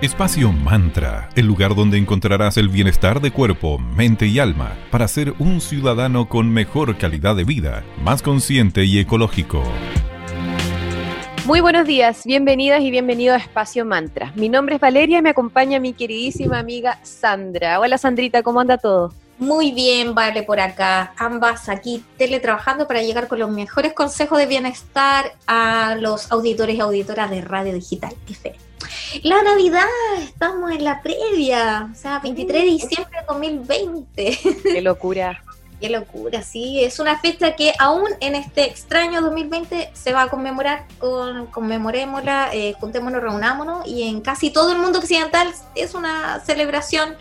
Espacio Mantra, el lugar donde encontrarás el bienestar de cuerpo, mente y alma para ser un ciudadano con mejor calidad de vida, más consciente y ecológico. Muy buenos días, bienvenidas y bienvenidos a Espacio Mantra. Mi nombre es Valeria y me acompaña mi queridísima amiga Sandra. Hola Sandrita, ¿cómo anda todo? Muy bien, vale, por acá. Ambas aquí teletrabajando para llegar con los mejores consejos de bienestar a los auditores y auditoras de Radio Digital FM. La Navidad, estamos en la previa, o sea, 23 de diciembre de 2020. Qué locura. Qué locura, sí, es una fecha que aún en este extraño 2020 se va a conmemorar, con, conmemorémosla, eh, juntémonos, reunámonos y en casi todo el mundo occidental es una celebración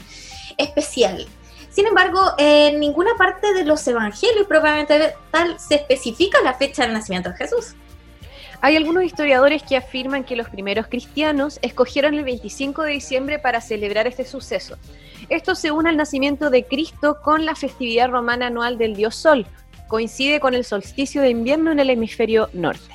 especial. Sin embargo, en ninguna parte de los evangelios probablemente tal se especifica la fecha del nacimiento de Jesús. Hay algunos historiadores que afirman que los primeros cristianos escogieron el 25 de diciembre para celebrar este suceso. Esto se une al nacimiento de Cristo con la festividad romana anual del dios Sol. Coincide con el solsticio de invierno en el hemisferio norte.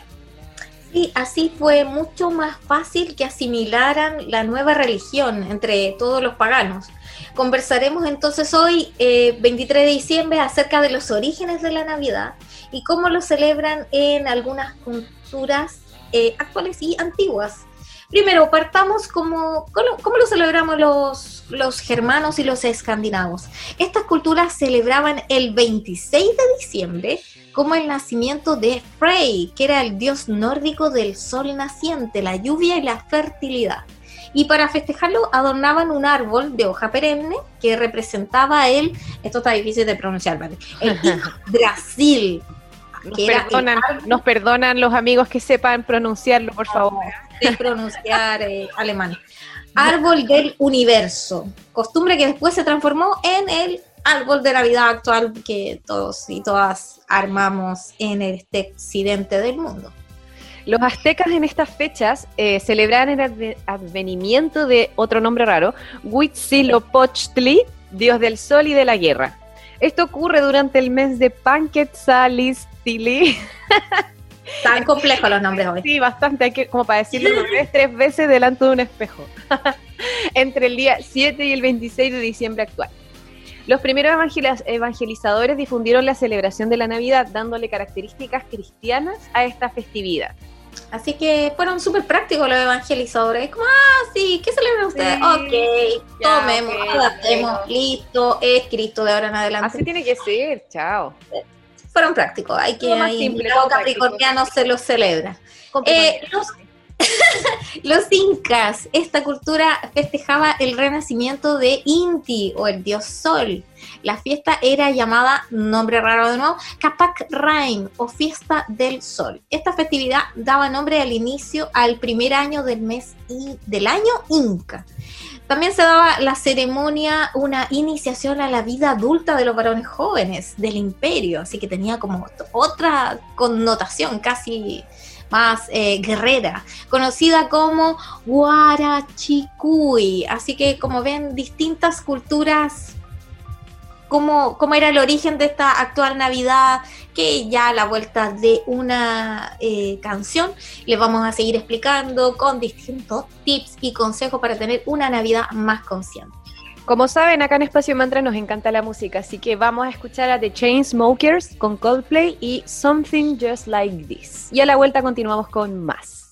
Sí, así fue mucho más fácil que asimilaran la nueva religión entre todos los paganos. Conversaremos entonces hoy, 23 eh, de diciembre, acerca de los orígenes de la Navidad y cómo lo celebran en algunas culturas eh, actuales y antiguas. Primero, partamos como, ¿cómo, lo celebramos los, los germanos y los escandinavos? Estas culturas celebraban el 26 de diciembre como el nacimiento de Frey, que era el dios nórdico del sol naciente, la lluvia y la fertilidad. Y para festejarlo adornaban un árbol de hoja perenne que representaba el, esto está difícil de pronunciar, ¿vale? El Brasil, nos, perdonan, los amigos que sepan pronunciarlo, por favor. De pronunciar eh, alemán. Árbol del universo. Costumbre que después se transformó en el árbol de la vida actual que todos y todas armamos en este occidente del mundo. Los aztecas en estas fechas eh, celebraban el advenimiento de otro nombre raro, Huitzilopochtli, dios del sol y de la guerra. Esto ocurre durante el mes de Tilly. Tan complejos los nombres hoy. Sí, bastante, hay que, como para decirlo tres veces delante de un espejo. Entre el día 7 y el 26 de diciembre actual. Los primeros evangelizadores difundieron la celebración de la Navidad, dándole características cristianas a esta festividad. Así que fueron súper prácticos los evangelizadores. Como, ah, sí, ¿qué celebran ustedes? ok, tomemos, adaptemos, listo, es Cristo de ahora en adelante. Así tiene que ser, chao. Fueron prácticos, hay que, ahí, capricorniano se los celebra. Eh, los, los incas, esta cultura festejaba el renacimiento de Inti o el dios sol la fiesta era llamada, nombre raro de nuevo, Capac Rain o Fiesta del Sol. Esta festividad daba nombre al inicio al primer año del mes y del año Inca. También se daba la ceremonia, una iniciación a la vida adulta de los varones jóvenes del imperio, así que tenía como otra connotación casi más eh, guerrera, conocida como Guarachicuy. Así que como ven, distintas culturas cómo, era el origen de esta actual Navidad, que ya a la vuelta de una eh, canción les vamos a seguir explicando con distintos tips y consejos para tener una Navidad más consciente. Como saben, acá en Espacio Mantra nos encanta la música, así que vamos a escuchar a The Chainsmokers con Coldplay y Something Just Like This. Y a la vuelta continuamos con más.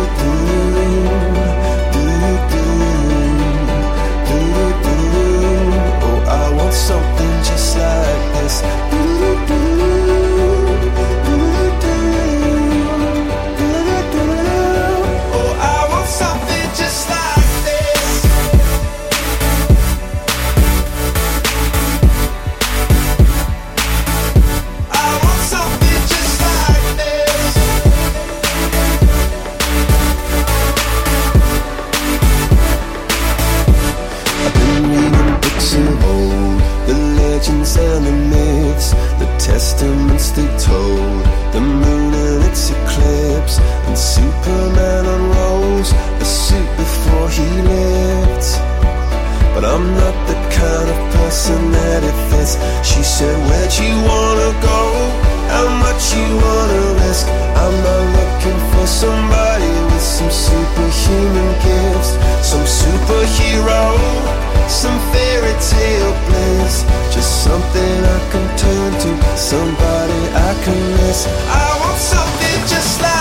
somebody I can miss. I want something just like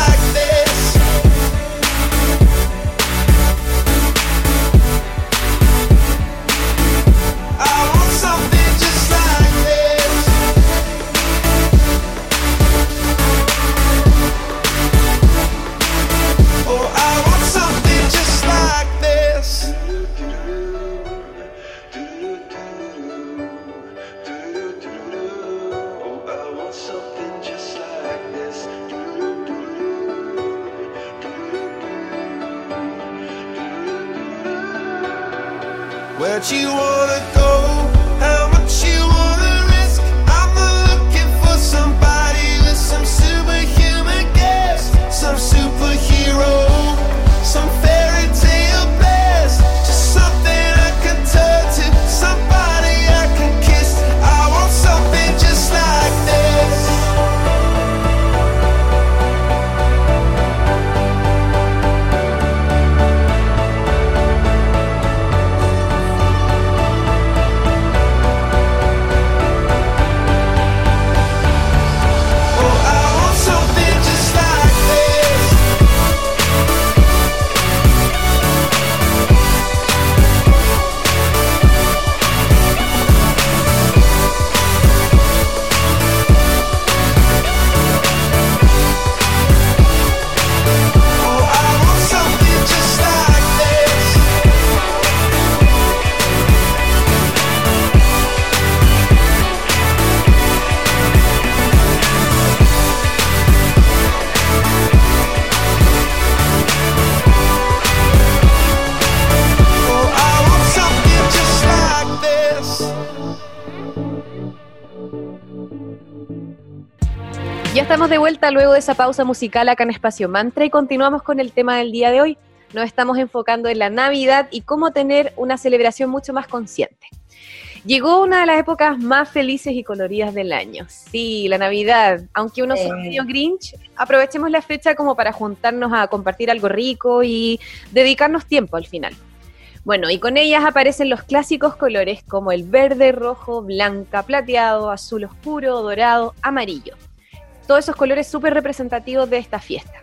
estamos de vuelta luego de esa pausa musical acá en Espacio Mantra y continuamos con el tema del día de hoy. Nos estamos enfocando en la Navidad y cómo tener una celebración mucho más consciente. Llegó una de las épocas más felices y coloridas del año. Sí, la Navidad. Aunque uno sea Sí. medio Grinch, aprovechemos la fecha como para juntarnos a compartir algo rico y dedicarnos tiempo al final. Bueno, y con ellas aparecen los clásicos colores como el verde, rojo, blanca, plateado, azul oscuro, dorado, amarillo. Todos esos colores súper representativos de esta fiesta.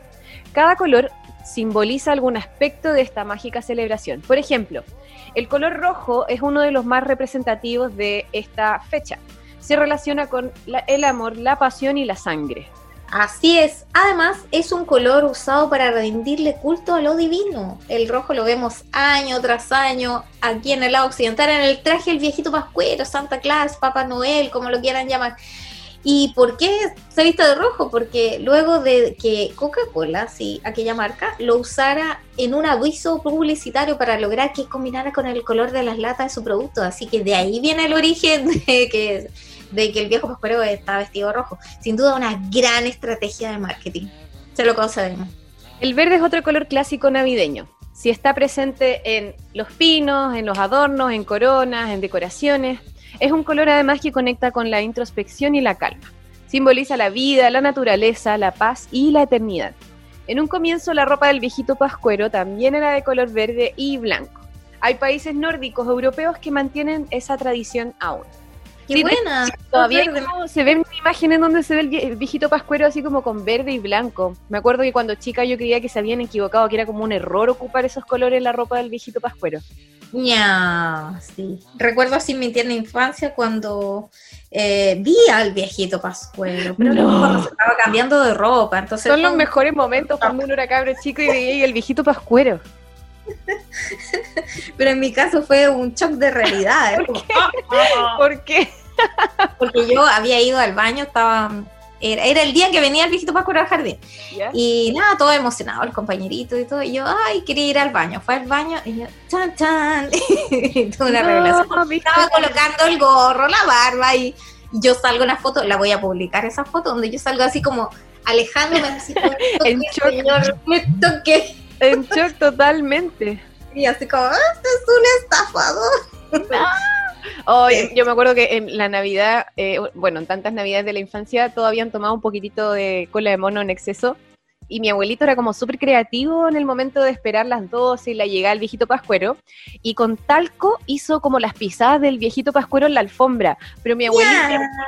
Cada color simboliza algún aspecto de esta mágica celebración. Por ejemplo, el color rojo es uno de los más representativos de esta fecha. Se relaciona con el amor, la pasión y la sangre. Así es. Además, es un color usado para rendirle culto a lo divino. El rojo lo vemos año tras año aquí en el lado occidental, en el traje del viejito pascuero, Santa Claus, Papá Noel, como lo quieran llamar. ¿Y por qué se viste de rojo? Porque luego de que Coca-Cola, sí, aquella marca, lo usara en un aviso publicitario para lograr que combinara con el color de las latas de su producto. Así que de ahí viene el origen de que, el viejo pascuero está vestido rojo. Sin duda una gran estrategia de marketing. Se lo concedemos. El verde es otro color clásico navideño. Si está presente en los pinos, en los adornos, en coronas, en decoraciones, es un color además que conecta con la introspección y la calma. Simboliza la vida, la naturaleza, la paz y la eternidad. En un comienzo la ropa del viejito pascuero también era de color verde y blanco. Hay países nórdicos europeos que mantienen esa tradición aún. ¡Qué Sí, buena! Todavía como- se ven imágenes donde se ve el viejito pascuero así como con verde y blanco. Me acuerdo que cuando chica yo creía que se habían equivocado, que era como un error ocupar esos colores en la ropa del viejito pascuero. Ya, sí. Recuerdo así mi tierna infancia cuando eh, vi al viejito Pascuero, pero No. cuando se estaba cambiando de ropa. Entonces Son los un- mejores momentos cuando uno era cabro chico y veía el viejito pascuero. Pero en mi caso fue un shock de realidad. como, ¿Por qué? porque yo había ido al baño, estaba. Era, era el día en que venía el viejito Pascuero al jardín. Y nada, todo emocionado, el compañerito y todo. Y yo, ay, quería ir al baño. Fue al baño y yo, chan, chan. Y tuve una No, revelación. estaba colocando el gorro, la barba y yo salgo en la foto, la voy a publicar esa foto donde yo salgo así como alejándome así como, En shock. señor, me toqué. En shock totalmente. Y así como, "Ah, este es un estafador. Oh, yo me acuerdo que en la Navidad, eh, bueno, en tantas Navidades de la infancia, todos habían tomado un poquitito de cola de mono en exceso. Y mi abuelito era como súper creativo en el momento de esperar las 12 y la llegada del viejito pascuero. Y con talco hizo como las pisadas del viejito pascuero en la alfombra. Pero mi abuelito,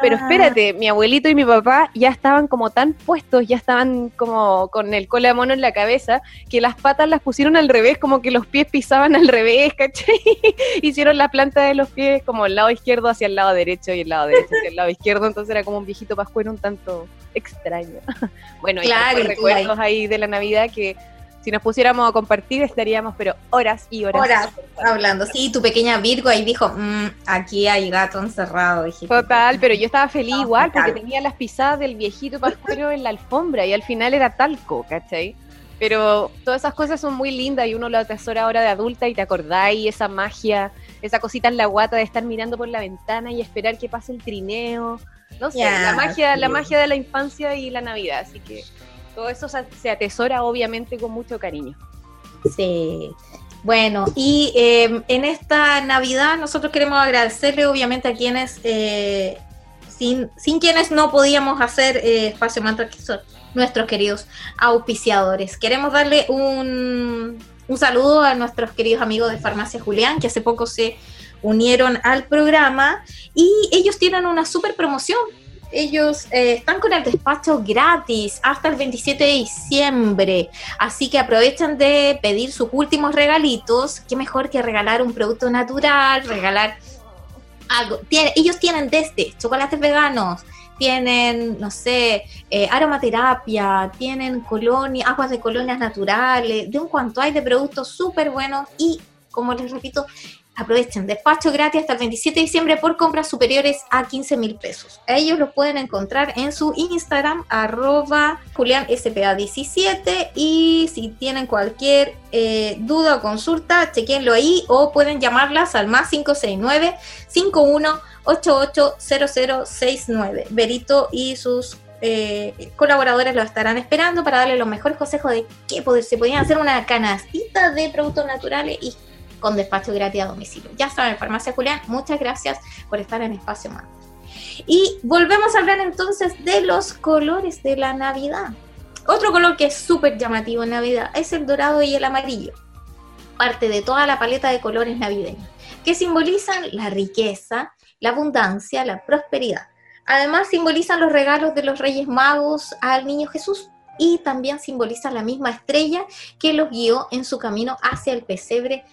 pero espérate, mi abuelito y mi papá ya estaban como tan puestos, ya estaban como con el cola de mono en la cabeza, que las patas las pusieron al revés, como que los pies pisaban al revés, ¿cachai? Hicieron la planta de los pies como el lado izquierdo hacia el lado derecho y el lado derecho hacia el lado izquierdo, entonces era como un viejito pascuero un tanto extraño. bueno, Claro, y recuerdos ahí de la Navidad que si nos pusiéramos a compartir estaríamos pero horas y horas. Horas hablando. Sí, tu pequeña Virgo ahí dijo, "Mm, aquí hay gato encerrado. Dije, Total, pero yo estaba feliz No, igual porque tenía las pisadas del viejito pascuero en la alfombra y al final era talco, ¿cachai? Pero todas esas cosas son muy lindas y uno lo atesora ahora de adulta y te acordáis esa magia, esa cosita en la guata de estar mirando por la ventana y esperar que pase el trineo. No sé, la magia, la magia de la infancia y la Navidad, así que todo eso se atesora obviamente con mucho cariño. Sí. Bueno, y eh, en esta Navidad nosotros queremos agradecerle obviamente a quienes, eh, sin, sin quienes no podíamos hacer eh, Espacio Mantra, que son nuestros queridos auspiciadores. Queremos darle un, un saludo a nuestros queridos amigos de Farmacia Julián, que hace poco se unieron al programa y ellos tienen una super promoción. Ellos eh, están con el despacho gratis hasta el 27 de diciembre. Así que aprovechan de pedir sus últimos regalitos. Qué mejor que regalar un producto natural, regalar algo. Tiene- ellos tienen desde chocolates veganos, tienen, no sé, eh, aromaterapia, tienen colonia, aguas de colonias naturales, de un cuanto hay de productos súper buenos y, como les repito, aprovechen despacho gratis hasta el 27 de diciembre por compras superiores a 15 mil pesos. Ellos los pueden encontrar en su Instagram, arroba julianspa17 y si tienen cualquier eh, duda o consulta, chequenlo ahí o pueden llamarlas al más 569 51 880069. Berito y sus eh, colaboradores lo estarán esperando para darle los mejores consejos de qué poder, se podían hacer una canastita de productos naturales y con despacho gratis a domicilio. Ya saben, Farmacia Julián, muchas gracias por estar en Espacio Más. Y volvemos a hablar entonces de los colores de la Navidad. Otro color que es súper llamativo en Navidad es el dorado y el amarillo, parte de toda la paleta de colores navideños, que simbolizan la riqueza, la abundancia, la prosperidad. Además simbolizan los regalos de los Reyes Magos al Niño Jesús y también simbolizan la misma estrella que los guió en su camino hacia el pesebre,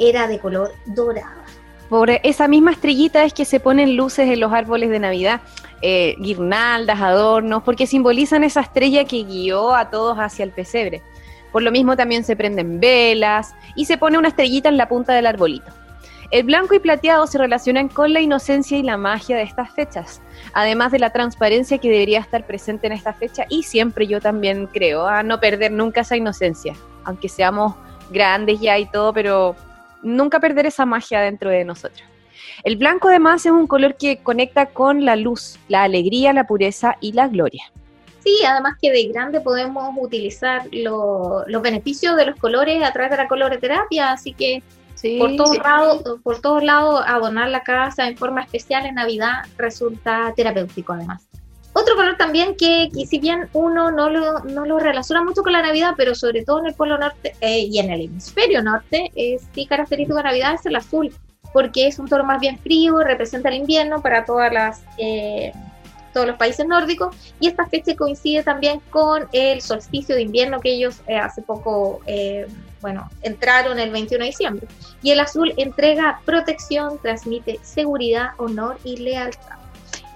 era de color dorado. Por esa misma estrellita es que se ponen luces en los árboles de Navidad, eh, guirnaldas, adornos, porque simbolizan esa estrella que guió a todos hacia el pesebre. Por lo mismo también se prenden velas y se pone una estrellita en la punta del arbolito. El blanco y plateado se relacionan con la inocencia y la magia de estas fechas, además de la transparencia que debería estar presente en esta fecha y siempre yo también creo a no perder nunca esa inocencia, aunque seamos grandes ya y todo, pero nunca perder esa magia dentro de nosotros. El blanco además es un color que conecta con la luz, la alegría, la pureza y la gloria. Sí, además que de grande podemos utilizar lo- los beneficios de los colores a través de la coloroterapia, así que Sí, por todos lados, por todos lados adornar la casa en forma especial en Navidad resulta terapéutico además. Otro color también que, que si bien uno no lo, no lo relaciona mucho con la Navidad, pero sobre todo en el Polo Norte eh, y en el hemisferio norte, es sí característico de Navidad es el azul, porque es un tono más bien frío, representa el invierno para todas las, eh, todos los países nórdicos, y esta fecha coincide también con el solsticio de invierno que ellos eh, hace poco, eh, bueno, entraron el 21 de diciembre. Y el azul entrega protección, transmite seguridad, honor y lealtad.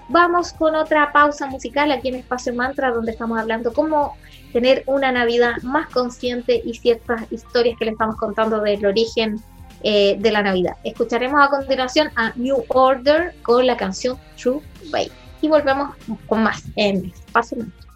Vamos con otra pausa musical aquí en Espacio Mantra, donde estamos hablando cómo tener una Navidad más consciente y ciertas historias que le estamos contando del origen eh, de la Navidad. Escucharemos a continuación a New Order con la canción True Way. Y volvemos con más en Espacio Mantra.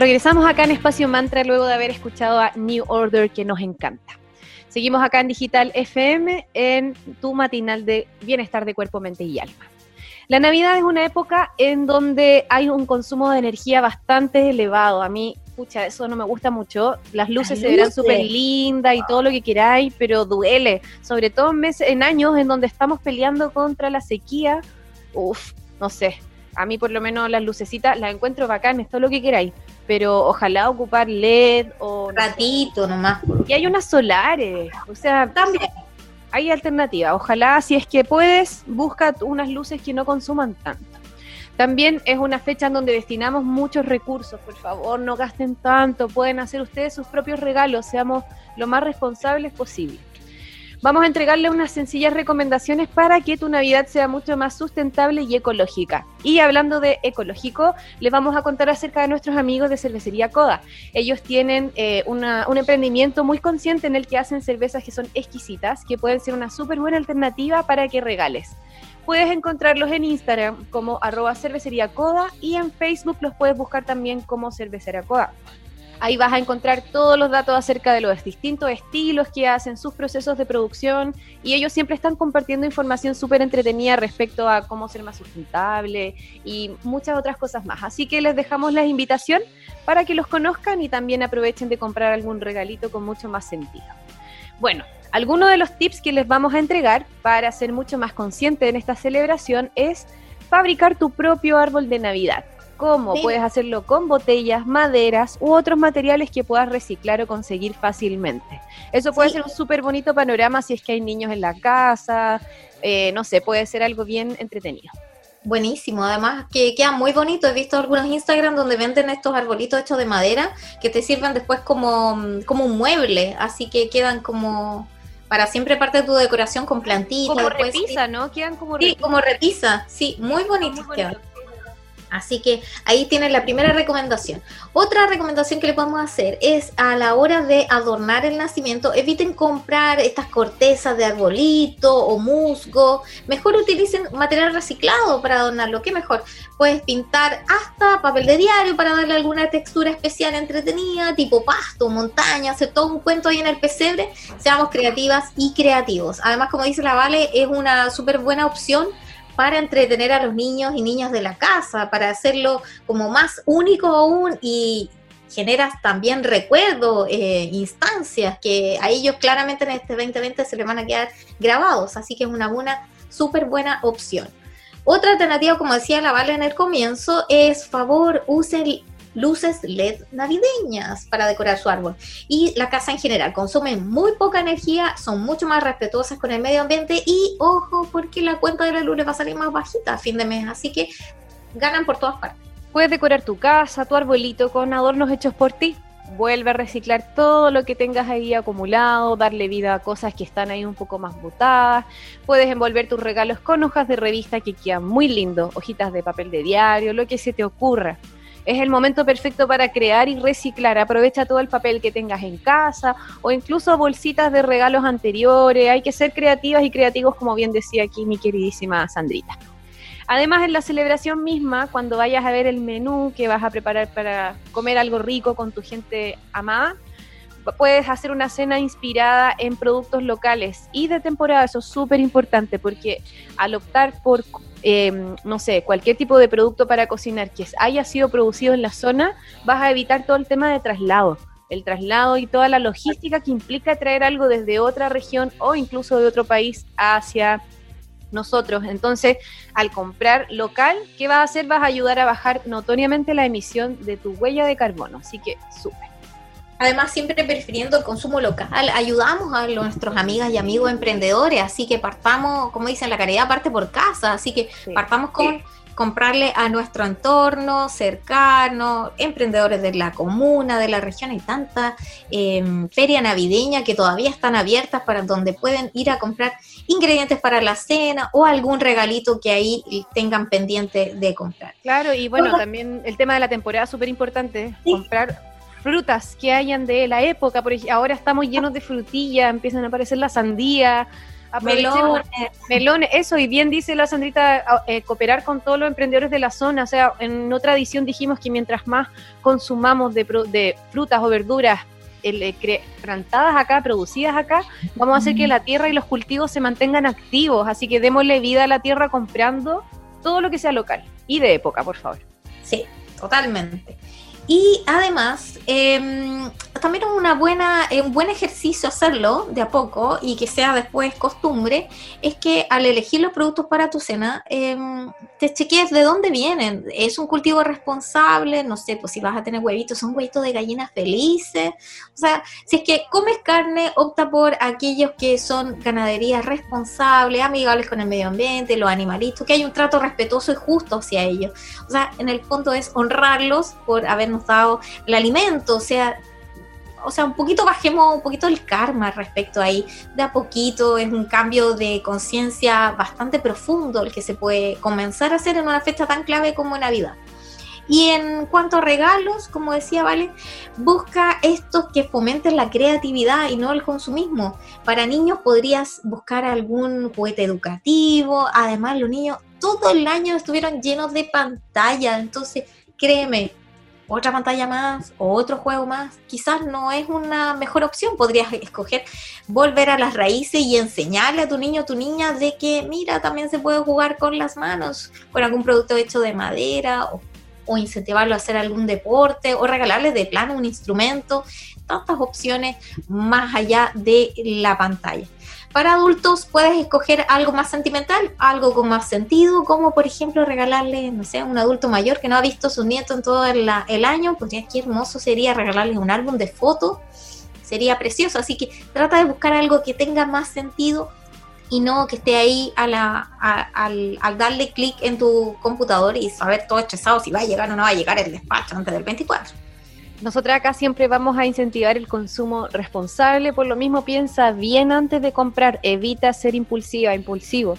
Regresamos acá en Espacio Mantra luego de haber escuchado a New Order que nos encanta. Seguimos acá en Digital FM en tu matinal de bienestar de cuerpo, mente y alma. La Navidad es una época en donde hay un consumo de energía bastante elevado. A mí, pucha, eso no me gusta mucho. Las luces se verán súper lindas y todo lo que queráis, pero duele. Sobre todo en, meses, en años en donde estamos peleando contra la sequía. Uf, no sé. A mí por lo menos las lucecitas las encuentro bacanas, todo lo que queráis. Pero ojalá ocupar LED o... Ratito nomás. Y hay unas solares. O sea, también hay alternativa. Ojalá, si es que puedes, busca unas luces que no consuman tanto. También es una fecha en donde destinamos muchos recursos. Por favor, no gasten tanto. Pueden hacer ustedes sus propios regalos. Seamos lo más responsables posible. Vamos a entregarle unas sencillas recomendaciones para que tu Navidad sea mucho más sustentable y ecológica. Y hablando de ecológico, les vamos a contar acerca de nuestros amigos de Cervecería Coda. Ellos tienen eh, un emprendimiento muy consciente en el que hacen cervezas que son exquisitas, que pueden ser una súper buena alternativa para que regales. Puedes encontrarlos en Instagram como arroba cervecería coda y en Facebook los puedes buscar también como cervecería coda. Ahí vas a encontrar todos los datos acerca de los distintos estilos que hacen, sus procesos de producción y ellos siempre están compartiendo información súper entretenida respecto a cómo ser más sustentable y muchas otras cosas más. Así que les dejamos la invitación para que los conozcan y también aprovechen de comprar algún regalito con mucho más sentido. Bueno, algunos de los tips que les vamos a entregar para ser mucho más consciente en esta celebración es fabricar tu propio árbol de Navidad. ¿Cómo? Puedes hacerlo con botellas, maderas u otros materiales que puedas reciclar o conseguir fácilmente. Eso puede ser un súper bonito panorama si es que hay niños en la casa, eh, no sé, puede ser algo bien entretenido. Buenísimo, además que queda muy bonito. He visto algunos Instagram donde venden estos arbolitos hechos de madera que te sirven después como, como un mueble, así que quedan como para siempre parte de tu decoración con plantitas. Como repisa, ¿no? Quedan como repisa. Sí, como repisa, sí, muy bonitos quedan. Así que ahí tienen la primera recomendación. Otra recomendación que le podemos hacer es a la hora de adornar el nacimiento, eviten comprar estas cortezas de arbolito o musgo. Mejor utilicen material reciclado para adornarlo. ¿Qué mejor? Puedes pintar hasta papel de diario para darle alguna textura especial entretenida, tipo pasto, montaña, hacer todo un cuento ahí en el pesebre. Seamos creativas y creativos. Además, como dice la Vale, es una súper buena opción para entretener a los niños y niñas de la casa, para hacerlo como más único aún y generas también recuerdos, eh, instancias que a ellos claramente en este 2020 se les van a quedar grabados, así que es una buena, súper buena opción. Otra alternativa, como decía la Vale en el comienzo, es favor, use luces LED navideñas para decorar su árbol. Y la casa en general consumen muy poca energía, son mucho más respetuosas con el medio ambiente y ojo porque la cuenta de la luz va a salir más bajita a fin de mes, así que ganan por todas partes. Puedes decorar tu casa, tu arbolito con adornos hechos por ti. Vuelve a reciclar todo lo que tengas ahí acumulado, darle vida a cosas que están ahí un poco más botadas. Puedes envolver tus regalos con hojas de revista que quedan muy lindos, hojitas de papel de diario, lo que se te ocurra es el momento perfecto para crear y reciclar. Aprovecha todo el papel que tengas en casa o incluso bolsitas de regalos anteriores. Hay que ser creativas y creativos, como bien decía aquí mi queridísima Sandrita. Además, en la celebración misma, cuando vayas a ver el menú que vas a preparar para comer algo rico con tu gente amada, puedes hacer una cena inspirada en productos locales y de temporada. Eso es súper importante porque al optar por Em, no sé, cualquier tipo de producto para cocinar que haya sido producido en la zona, vas a evitar todo el tema de traslado. El traslado y toda la logística que implica traer algo desde otra región o incluso de otro país hacia nosotros. Entonces, al comprar local, ¿qué vas a hacer? Vas a ayudar a bajar notoriamente la emisión de tu huella de carbono. Así que, súper. Además, siempre prefiriendo el consumo local, ayudamos a nuestros amigas y amigos emprendedores, así que partamos, como dicen, la caridad parte por casa, así que partamos con comprarle a nuestro entorno cercano, emprendedores de la comuna, de la región, hay tanta eh, feria navideña que todavía están abiertas para donde pueden ir a comprar ingredientes para la cena o algún regalito que ahí tengan pendiente de comprar. Claro, y bueno, también el tema de la temporada súper importante, comprar frutas que hayan de la época, por ahora estamos llenos de frutilla, empiezan a aparecer la sandía, Melones. Melones, eso, y bien dice la Sandrita, eh, cooperar con todos los emprendedores de la zona. O sea, en otra edición dijimos que mientras más consumamos de, de frutas o verduras eh, plantadas acá, producidas acá, vamos a hacer que la tierra y los cultivos se mantengan activos. Así que démosle vida a la tierra comprando todo lo que sea local y de época, por favor. Sí, totalmente. Y además, em, también es una buena, un buen ejercicio hacerlo de a poco y que sea después costumbre, es que al elegir los productos para tu cena, em, te chequees de dónde vienen. ¿Es un cultivo responsable? No sé, pues si vas a tener huevitos, son huevitos de gallinas felices. O sea, si es que comes carne, opta por aquellos que son ganaderías responsables, amigables con el medio ambiente, los animalitos, que hay un trato respetuoso y justo hacia ellos. O sea, en el fondo es honrarlos por habernos dado el alimento, o sea, o sea, un poquito bajemos un poquito el karma respecto ahí. De a poquito es un cambio de conciencia bastante profundo el que se puede comenzar a hacer en una fecha tan clave como Navidad. Y en cuanto a regalos, como decía Vale, busca estos que fomenten la creatividad y no el consumismo. Para niños podrías buscar algún juguete educativo. Además, los niños todo el año estuvieron llenos de pantalla. Entonces, créeme, otra pantalla más o otro juego más, quizás no es una mejor opción. Podrías escoger volver a las raíces y enseñarle a tu niño o tu niña de que, mira, también se puede jugar con las manos, con algún producto hecho de madera o, incentivarlo a hacer algún deporte o regalarle de plano un instrumento. Tantas opciones más allá de la pantalla. Para adultos puedes escoger algo más sentimental, algo con más sentido, como por ejemplo regalarle, no sé, a un adulto mayor que no ha visto a su nieto en todo el, año, pues ya qué hermoso sería regalarle un álbum de fotos, sería precioso. Así que trata de buscar algo que tenga más sentido y no que esté ahí a la, al, al, darle clic en tu computador y saber todo estresado si va a llegar o no va a llegar el despacho antes del 24. Nosotros acá siempre vamos a incentivar el consumo responsable, por lo mismo piensa bien antes de comprar, evita ser impulsiva, impulsivo.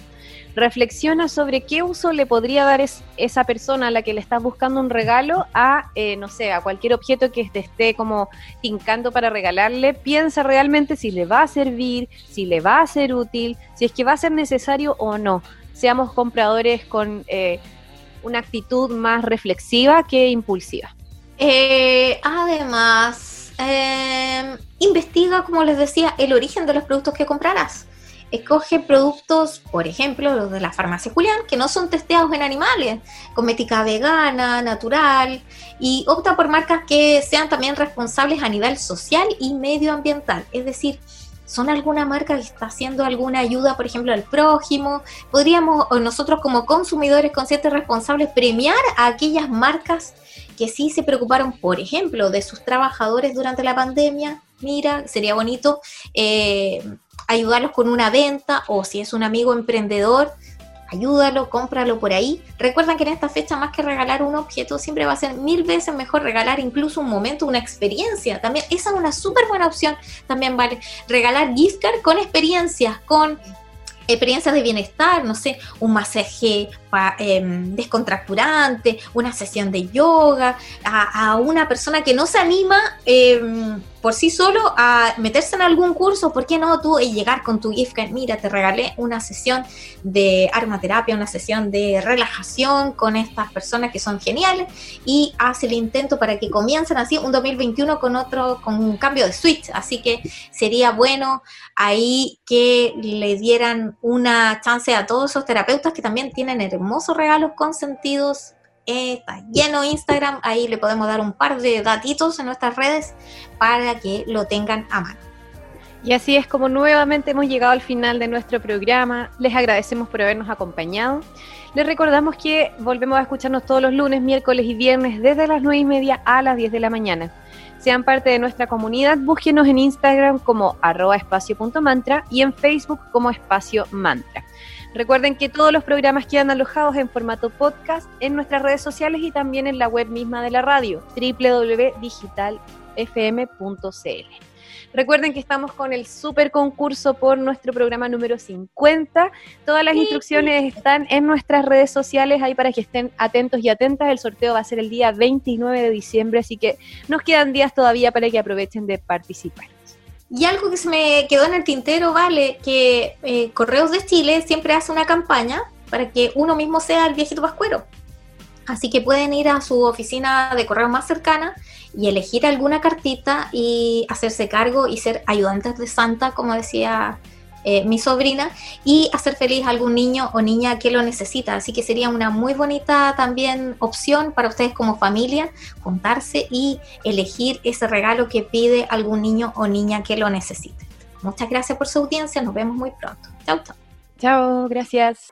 Reflexiona sobre qué uso le podría dar esa persona a la que le estás buscando un regalo a, eh, no sé, a cualquier objeto que te esté como tincando para regalarle. Piensa realmente si le va a servir, si le va a ser útil, si es que va a ser necesario o no. Seamos compradores con eh, una actitud más reflexiva que impulsiva. Eh, además, em, investiga, como les decía, el origen de los productos que comprarás. Escoge productos, por ejemplo, los de la farmacia Julián, que no son testeados en animales, cosmética vegana, natural, y opta por marcas que sean también responsables a nivel social y medioambiental. Es decir, son alguna marca que está haciendo alguna ayuda, por ejemplo, al prójimo. Podríamos nosotros como consumidores conscientes responsables premiar a aquellas marcas que sí se preocuparon, por ejemplo, de sus trabajadores durante la pandemia. Mira, sería bonito eh, ayudarlos con una venta o si es un amigo emprendedor, ayúdalo, cómpralo por ahí. Recuerden que en esta fecha más que regalar un objeto, siempre va a ser mil veces mejor regalar incluso un momento, una experiencia. También esa es una súper buena opción. También vale regalar gift card con experiencias, con experiencias de bienestar, no sé, un masaje em, descontracturante, una sesión de yoga, a, una persona que no se anima em, por sí solo a meterse en algún curso, ¿por qué no tú llegar con tu gift card? Mira, te regalé una sesión de armaterapia, una sesión de relajación con estas personas que son geniales y haz el intento para que comiencen así un 2021 con otro, con un cambio de switch. Así que sería bueno ahí que le dieran una chance a todos esos terapeutas que también tienen hermosos regalos consentidos está lleno Instagram, ahí le podemos dar un par de datitos en nuestras redes para que lo tengan a mano. Y así es como nuevamente hemos llegado al final de nuestro programa. Les agradecemos por habernos acompañado. Les recordamos que volvemos a escucharnos todos los lunes, miércoles y viernes desde las 9 y media a las 10 de la mañana. Sean parte de nuestra comunidad, búsquenos en Instagram como arroba espacio.mantra y en Facebook como espacio mantra. Recuerden que todos los programas quedan alojados en formato podcast en nuestras redes sociales y también en la web misma de la radio, www.digitalfm.cl. Recuerden que estamos con el super concurso por nuestro programa número 50. Todas las instrucciones están en nuestras redes sociales ahí para que estén atentos y atentas. El sorteo va a ser el día 29 de diciembre, así que nos quedan días todavía para que aprovechen de participar. Y algo que se me quedó en el tintero, vale, que eh, Correos de Chile siempre hace una campaña para que uno mismo sea el viejito pascuero. Así que pueden ir a su oficina de correo más cercana y elegir alguna cartita y hacerse cargo y ser ayudantes de Santa, como decía eh, mi sobrina, y hacer feliz a algún niño o niña que lo necesita. Así que sería una muy bonita también opción para ustedes como familia, juntarse y elegir ese regalo que pide algún niño o niña que lo necesite. Muchas gracias por su audiencia, nos vemos muy pronto. Chao, chao. Chao, gracias.